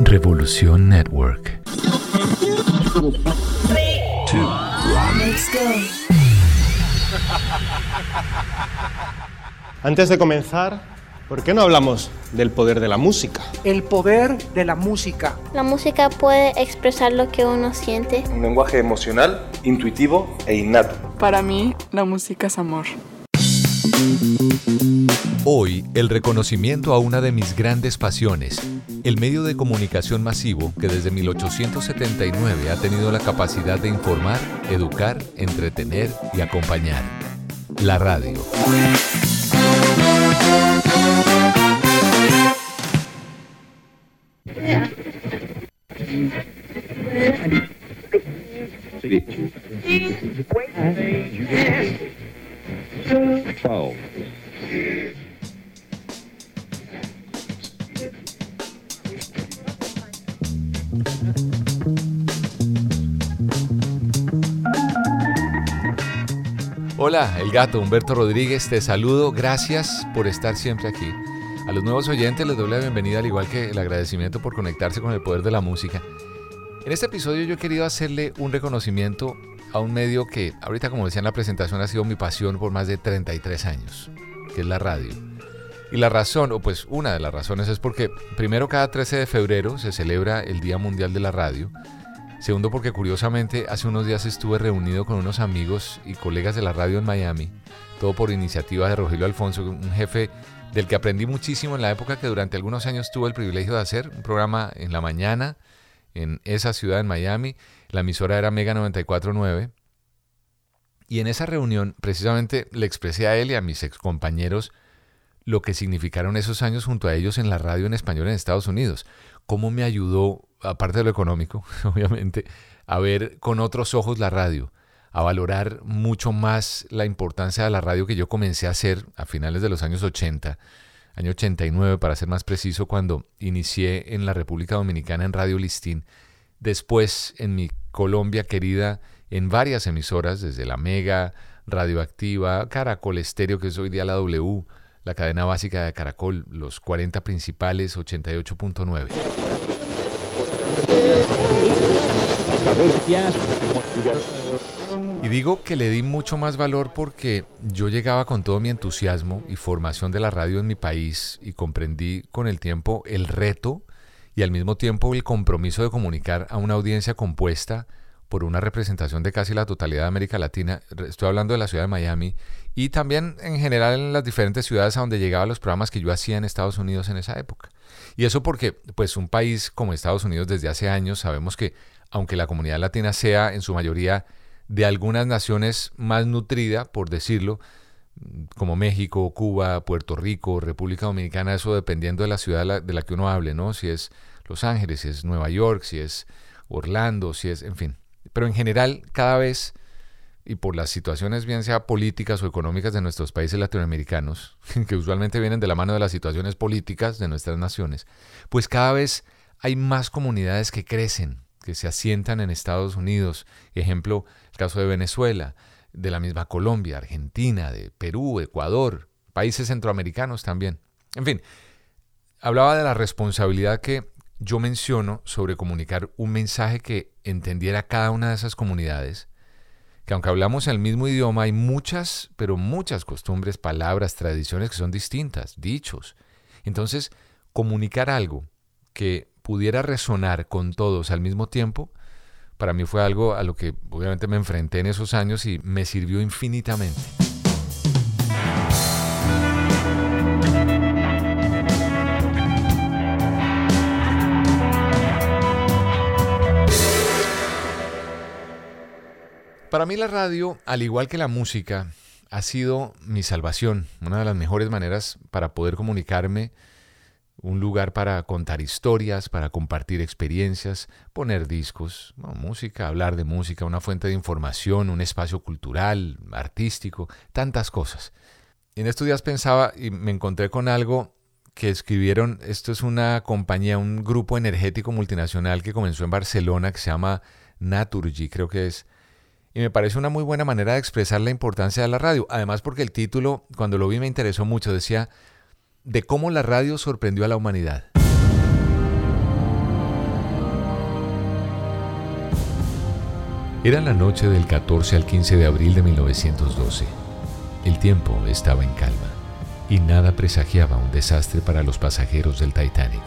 Revolución Network. Antes de comenzar, ¿por qué no hablamos del poder de la música? El poder de la música. La música puede expresar lo que uno siente. Un lenguaje emocional, intuitivo e innato. Para mí, la música es amor. Hoy, el reconocimiento a una de mis grandes pasiones, el medio de comunicación masivo que desde 1879 ha tenido la capacidad de informar, educar, entretener y acompañar. La radio. Hola, el gato Humberto Rodríguez, te saludo, gracias por estar siempre aquí. A los nuevos oyentes les doy la bienvenida al igual que el agradecimiento por conectarse con el poder de la música. En este episodio yo he querido hacerle un reconocimiento a un medio que ahorita como decía en la presentación ha sido mi pasión por más de 33 años, que es la radio. Y la razón, o pues una de las razones es porque primero cada 13 de febrero se celebra el Día Mundial de la Radio. Segundo porque curiosamente hace unos días estuve reunido con unos amigos y colegas de la radio en Miami, todo por iniciativa de Rogelio Alfonso, un jefe del que aprendí muchísimo en la época que durante algunos años tuve el privilegio de hacer un programa en la mañana en esa ciudad en Miami. La emisora era Mega 949. Y en esa reunión precisamente le expresé a él y a mis excompañeros lo que significaron esos años junto a ellos en la radio en español en Estados Unidos. Cómo me ayudó, aparte de lo económico, obviamente, a ver con otros ojos la radio, a valorar mucho más la importancia de la radio que yo comencé a hacer a finales de los años 80, año 89 para ser más preciso, cuando inicié en la República Dominicana en Radio Listín, después en mi Colombia querida en varias emisoras, desde la Mega, Radioactiva, Caracol Estéreo, que es hoy día la W, la cadena básica de Caracol, los 40 principales, 88.9. Y digo que le di mucho más valor porque yo llegaba con todo mi entusiasmo y formación de la radio en mi país y comprendí con el tiempo el reto y al mismo tiempo el compromiso de comunicar a una audiencia compuesta por una representación de casi la totalidad de América Latina. Estoy hablando de la ciudad de Miami y también en general en las diferentes ciudades a donde llegaban los programas que yo hacía en Estados Unidos en esa época. Y eso porque, pues, un país como Estados Unidos desde hace años sabemos que, aunque la comunidad latina sea en su mayoría de algunas naciones más nutrida, por decirlo, como México, Cuba, Puerto Rico, República Dominicana, eso dependiendo de la ciudad de la que uno hable, ¿no? Si es Los Ángeles, si es Nueva York, si es Orlando, si es, en fin. Pero en general, cada vez, y por las situaciones bien sea políticas o económicas de nuestros países latinoamericanos, que usualmente vienen de la mano de las situaciones políticas de nuestras naciones, pues cada vez hay más comunidades que crecen, que se asientan en Estados Unidos. Ejemplo, el caso de Venezuela, de la misma Colombia, Argentina, de Perú, Ecuador, países centroamericanos también. En fin, hablaba de la responsabilidad que yo menciono sobre comunicar un mensaje que entendiera cada una de esas comunidades, que aunque hablamos el mismo idioma, hay muchas, pero muchas costumbres, palabras, tradiciones que son distintas, dichos. Entonces, comunicar algo que pudiera resonar con todos al mismo tiempo, para mí fue algo a lo que obviamente me enfrenté en esos años y me sirvió infinitamente. Para mí la radio, al igual que la música, ha sido mi salvación, una de las mejores maneras para poder comunicarme un lugar para contar historias, para compartir experiencias, poner discos, música, hablar de música, una fuente de información, un espacio cultural, artístico, tantas cosas. En estos días pensaba y me encontré con algo que escribieron, esto es una compañía, un grupo energético multinacional que comenzó en Barcelona que se llama Naturgy, creo que es y me parece una muy buena manera de expresar la importancia de la radio. Además porque el título, cuando lo vi me interesó mucho, decía, de cómo la radio sorprendió a la humanidad. Era la noche del 14 al 15 de abril de 1912. El tiempo estaba en calma y nada presagiaba un desastre para los pasajeros del Titanic.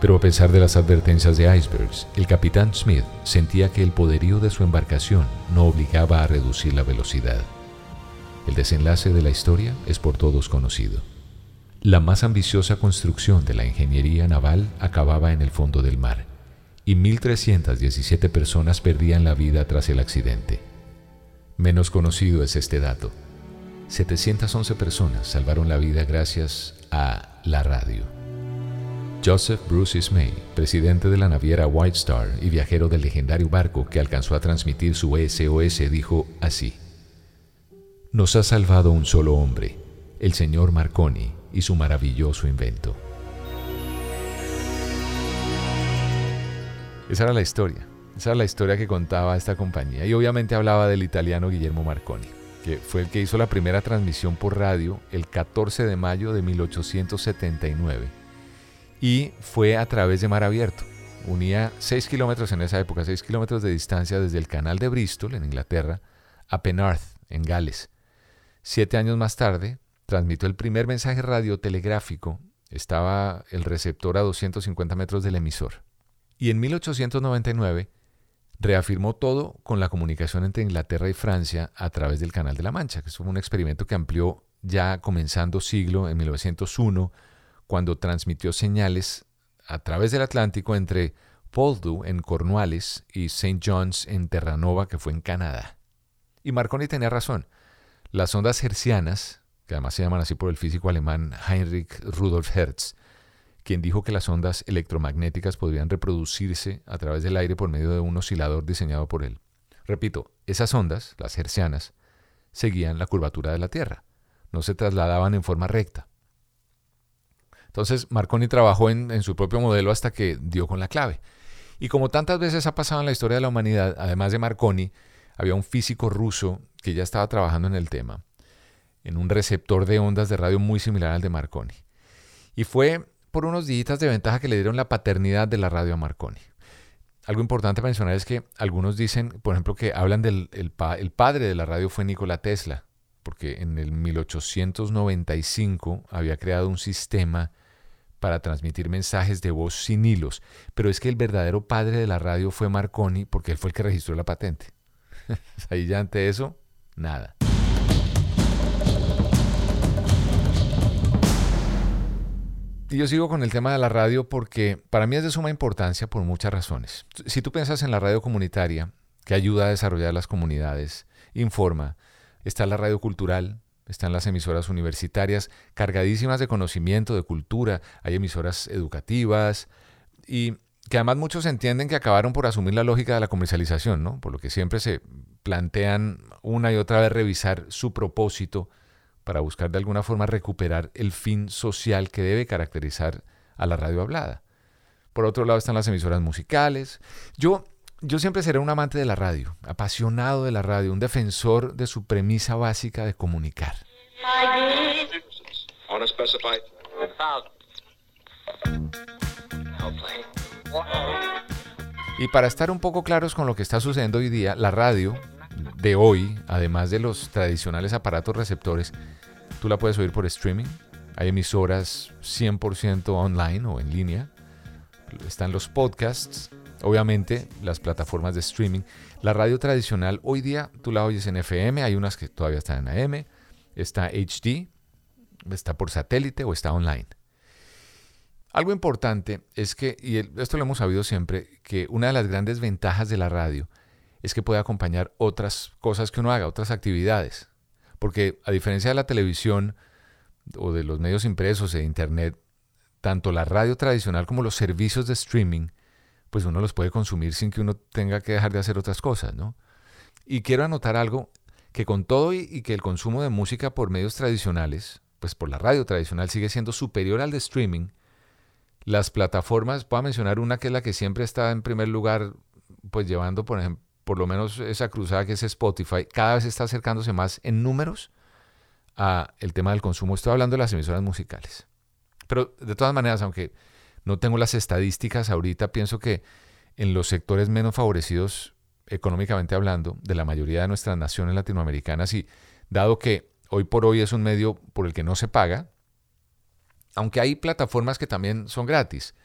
Pero a pesar de las advertencias de icebergs, el capitán Smith sentía que el poderío de su embarcación no obligaba a reducir la velocidad. El desenlace de la historia es por todos conocido. La más ambiciosa construcción de la ingeniería naval acababa en el fondo del mar, y 1.317 personas perdían la vida tras el accidente. Menos conocido es este dato. 711 personas salvaron la vida gracias a la radio. Joseph Bruce Ismay, presidente de la naviera White Star y viajero del legendario barco que alcanzó a transmitir su SOS, dijo así: Nos ha salvado un solo hombre, el señor Marconi y su maravilloso invento. Esa era la historia, esa era la historia que contaba esta compañía y obviamente hablaba del italiano Guillermo Marconi, que fue el que hizo la primera transmisión por radio el 14 de mayo de 1879 y fue a través de mar abierto. Unía 6 kilómetros en esa época, 6 kilómetros de distancia desde el canal de Bristol, en Inglaterra, a Penarth, en Gales. Siete años más tarde, transmitió el primer mensaje radiotelegráfico. Estaba el receptor a 250 metros del emisor. Y en 1899 reafirmó todo con la comunicación entre Inglaterra y Francia a través del Canal de la Mancha, que fue un experimento que amplió ya comenzando siglo en 1901 cuando transmitió señales a través del Atlántico entre Poldhu en Cornwallis y St. John's en Terranova, que fue en Canadá. Y Marconi tenía razón. Las ondas hercianas, que además se llaman así por el físico alemán Heinrich Rudolf Hertz, quien dijo que las ondas electromagnéticas podrían reproducirse a través del aire por medio de un oscilador diseñado por él. Repito, esas ondas, las hercianas, seguían la curvatura de la Tierra, no se trasladaban en forma recta. Entonces Marconi trabajó en, su propio modelo hasta que dio con la clave. Y como tantas veces ha pasado en la historia de la humanidad, además de Marconi, había un físico ruso que ya estaba trabajando en el tema, en un receptor de ondas de radio muy similar al de Marconi. Y fue por unos días de ventaja que le dieron la paternidad de la radio a Marconi. Algo importante mencionar es que algunos dicen, por ejemplo, que hablan del el padre de la radio fue Nikola Tesla, porque en el 1895 había creado un sistema para transmitir mensajes de voz sin hilos, pero es que el verdadero padre de la radio fue Marconi porque él fue el que registró la patente. Ahí ya ante eso, nada. Y yo sigo con el tema de la radio porque para mí es de suma importancia por muchas razones. Si tú piensas en la radio comunitaria, que ayuda a desarrollar las comunidades, informa, está la radio cultural, están las emisoras universitarias cargadísimas de conocimiento, de cultura, hay emisoras educativas y que además muchos entienden que acabaron por asumir la lógica de la comercialización, ¿no? Por lo que siempre se plantean una y otra vez revisar su propósito para buscar de alguna forma recuperar el fin social que debe caracterizar a la radio hablada. Por otro lado están las emisoras musicales. Yo yo siempre seré un amante de la radio, apasionado de la radio, un defensor de su premisa básica de comunicar. Y para estar un poco claros con lo que está sucediendo hoy día, la radio de hoy, además de los tradicionales aparatos receptores, tú la puedes oír por streaming. Hay emisoras 100% online o en línea. Están los podcasts, Obviamente, las plataformas de streaming. La radio tradicional, hoy día tú la oyes en FM, hay unas que todavía están en AM, está HD, está por satélite o está online. Algo importante es que, y esto lo hemos sabido siempre, que una de las grandes ventajas de la radio es que puede acompañar otras cosas que uno haga, otras actividades. Porque a diferencia de la televisión o de los medios impresos e internet, tanto la radio tradicional como los servicios de streaming, pues uno los puede consumir sin que uno tenga que dejar de hacer otras cosas, ¿no? Y quiero anotar algo que con todo y, que el consumo de música por medios tradicionales, pues por la radio tradicional sigue siendo superior al de streaming, las plataformas, voy a mencionar una que es la que siempre está en primer lugar, pues llevando, por ejemplo, por lo menos esa cruzada que es Spotify, cada vez está acercándose más en números a el tema del consumo. Estoy hablando de las emisoras musicales. Pero de todas maneras, aunque no tengo las estadísticas ahorita, pienso que en los sectores menos favorecidos económicamente hablando de la mayoría de nuestras naciones latinoamericanas y dado que hoy por hoy es un medio por el que no se paga, aunque hay plataformas que también son gratis,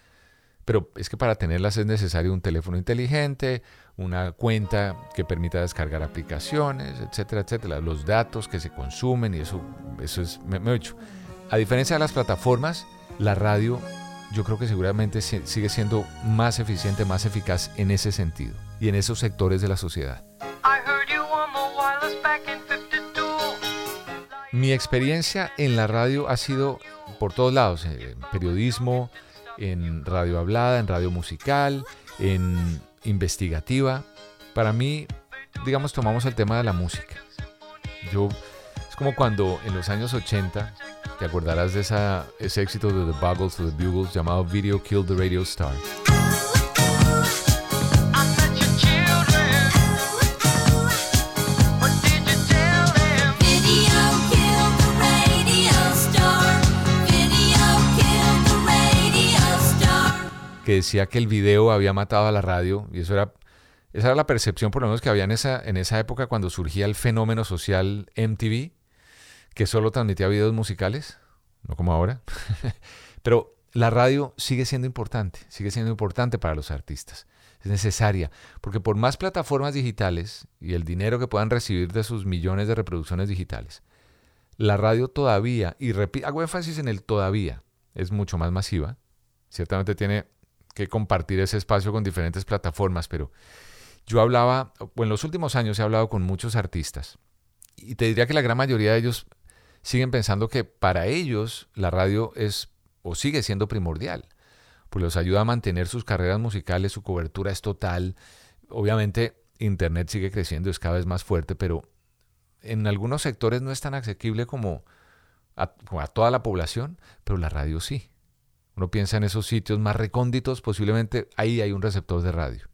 pero es que para tenerlas es necesario un teléfono inteligente, una cuenta que permita descargar aplicaciones, etcétera, etcétera, los datos que se consumen y eso, eso es, me, he hecho. A diferencia de las plataformas, la radio yo creo que seguramente sigue siendo más eficiente, más eficaz en ese sentido y en esos sectores de la sociedad. Mi experiencia en la radio ha sido por todos lados, en periodismo, en radio hablada, en radio musical, en investigativa. Para mí, digamos, tomamos el tema de la música. Yo, es como cuando en los años 80, te acordarás de esa, ese éxito de The Buggles o The Bugles llamado Video Killed the Radio Star. Decía que el video había matado a la radio, y eso era, esa era la percepción por lo menos que había en esa, en esa época cuando surgía el fenómeno social MTV, que solo transmitía videos musicales, no como ahora. Pero la radio sigue siendo importante, sigue siendo importante para los artistas. Es necesaria, porque por más plataformas digitales y el dinero que puedan recibir de sus millones de reproducciones digitales, la radio todavía, y hago énfasis en el todavía, es mucho más masiva. Ciertamente tiene que compartir ese espacio con diferentes plataformas, pero yo hablaba, en los últimos años he hablado con muchos artistas y te diría que la gran mayoría de ellos siguen pensando que para ellos la radio es o sigue siendo primordial, pues los ayuda a mantener sus carreras musicales, su cobertura es total. Obviamente Internet sigue creciendo, es cada vez más fuerte, pero en algunos sectores no es tan asequible como como a toda la población, pero la radio sí. Uno piensa en esos sitios más recónditos, posiblemente ahí hay un receptor de radio.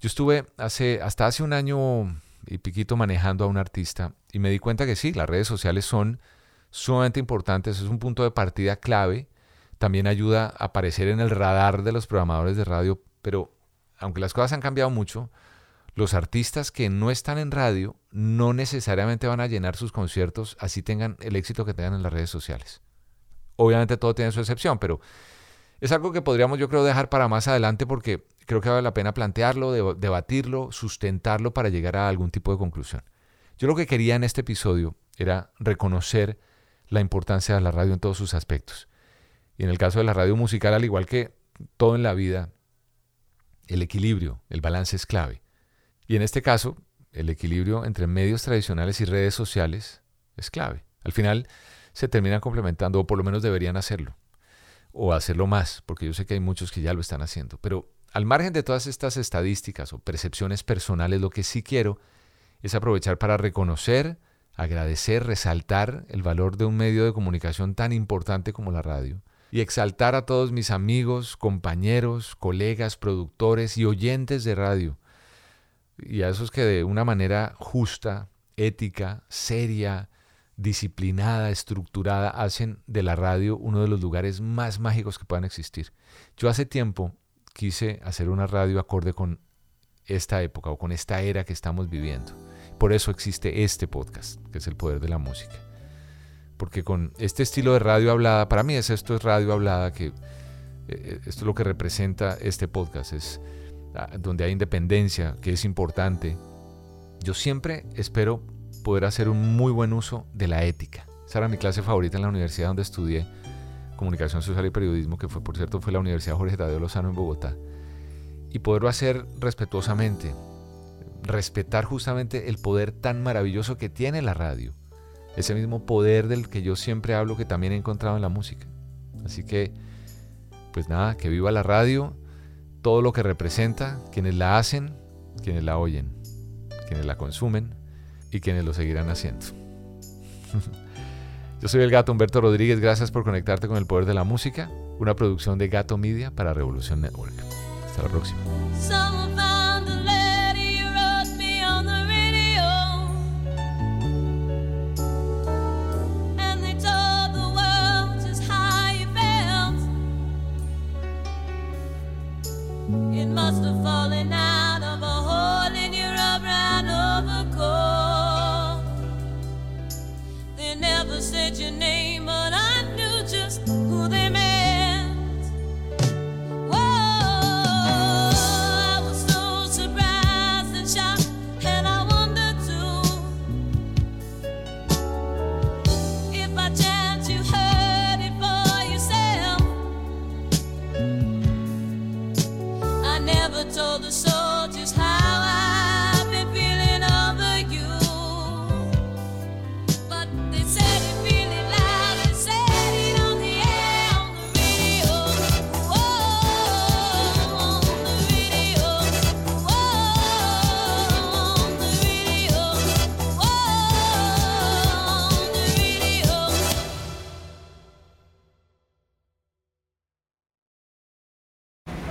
Yo estuve hace, hasta hace un año y piquito manejando a un artista y me di cuenta que sí, las redes sociales son sumamente importantes, es un punto de partida clave, también ayuda a aparecer en el radar de los programadores de radio, pero aunque las cosas han cambiado mucho, los artistas que no están en radio no necesariamente van a llenar sus conciertos así tengan el éxito que tengan en las redes sociales. Obviamente todo tiene su excepción, pero es algo que podríamos yo creo dejar para más adelante porque creo que vale la pena plantearlo, debatirlo, sustentarlo para llegar a algún tipo de conclusión. Yo lo que quería en este episodio era reconocer la importancia de la radio en todos sus aspectos. Y en el caso de la radio musical, al igual que todo en la vida, el equilibrio, el balance es clave. Y en este caso, el equilibrio entre medios tradicionales y redes sociales es clave. Al final, se terminan complementando, o por lo menos deberían hacerlo, o hacerlo más, porque yo sé que hay muchos que ya lo están haciendo. Pero al margen de todas estas estadísticas o percepciones personales, lo que sí quiero es aprovechar para reconocer, agradecer, resaltar el valor de un medio de comunicación tan importante como la radio y exaltar a todos mis amigos, compañeros, colegas, productores y oyentes de radio, y a esos que de una manera justa, ética, seria, disciplinada, estructurada, hacen de la radio uno de los lugares más mágicos que puedan existir. Yo hace tiempo quise hacer una radio acorde con esta época o con esta era que estamos viviendo. Por eso existe este podcast, que es el poder de la música. Porque con este estilo de radio hablada, para mí es esto es radio hablada, que eh, esto es lo que representa este podcast, es ah, donde hay independencia, que es importante. Yo siempre espero poder hacer un muy buen uso de la ética. Esa era mi clase favorita en la universidad donde estudié comunicación social y periodismo, que fue, por cierto, fue la Universidad Jorge Tadeo Lozano en Bogotá. Y poderlo hacer respetuosamente, respetar justamente el poder tan maravilloso que tiene la radio. Ese mismo poder del que yo siempre hablo que también he encontrado en la música. Así que, pues nada, que viva la radio, todo lo que representa, quienes la hacen, quienes la oyen, quienes la consumen y quienes lo seguirán haciendo. Yo soy el gato Humberto Rodríguez, gracias por conectarte con el poder de la música, una producción de Gato Media para Revolución Network. Hasta la próxima.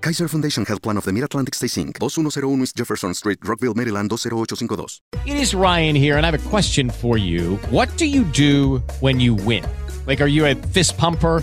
Kaiser Foundation Health Plan of the Mid-Atlantic Stay Inc. 2101 East Jefferson Street, Rockville, Maryland 20852. It is Ryan here, and I have a question for you. What do you do when you win? Like, are you a fist pumper?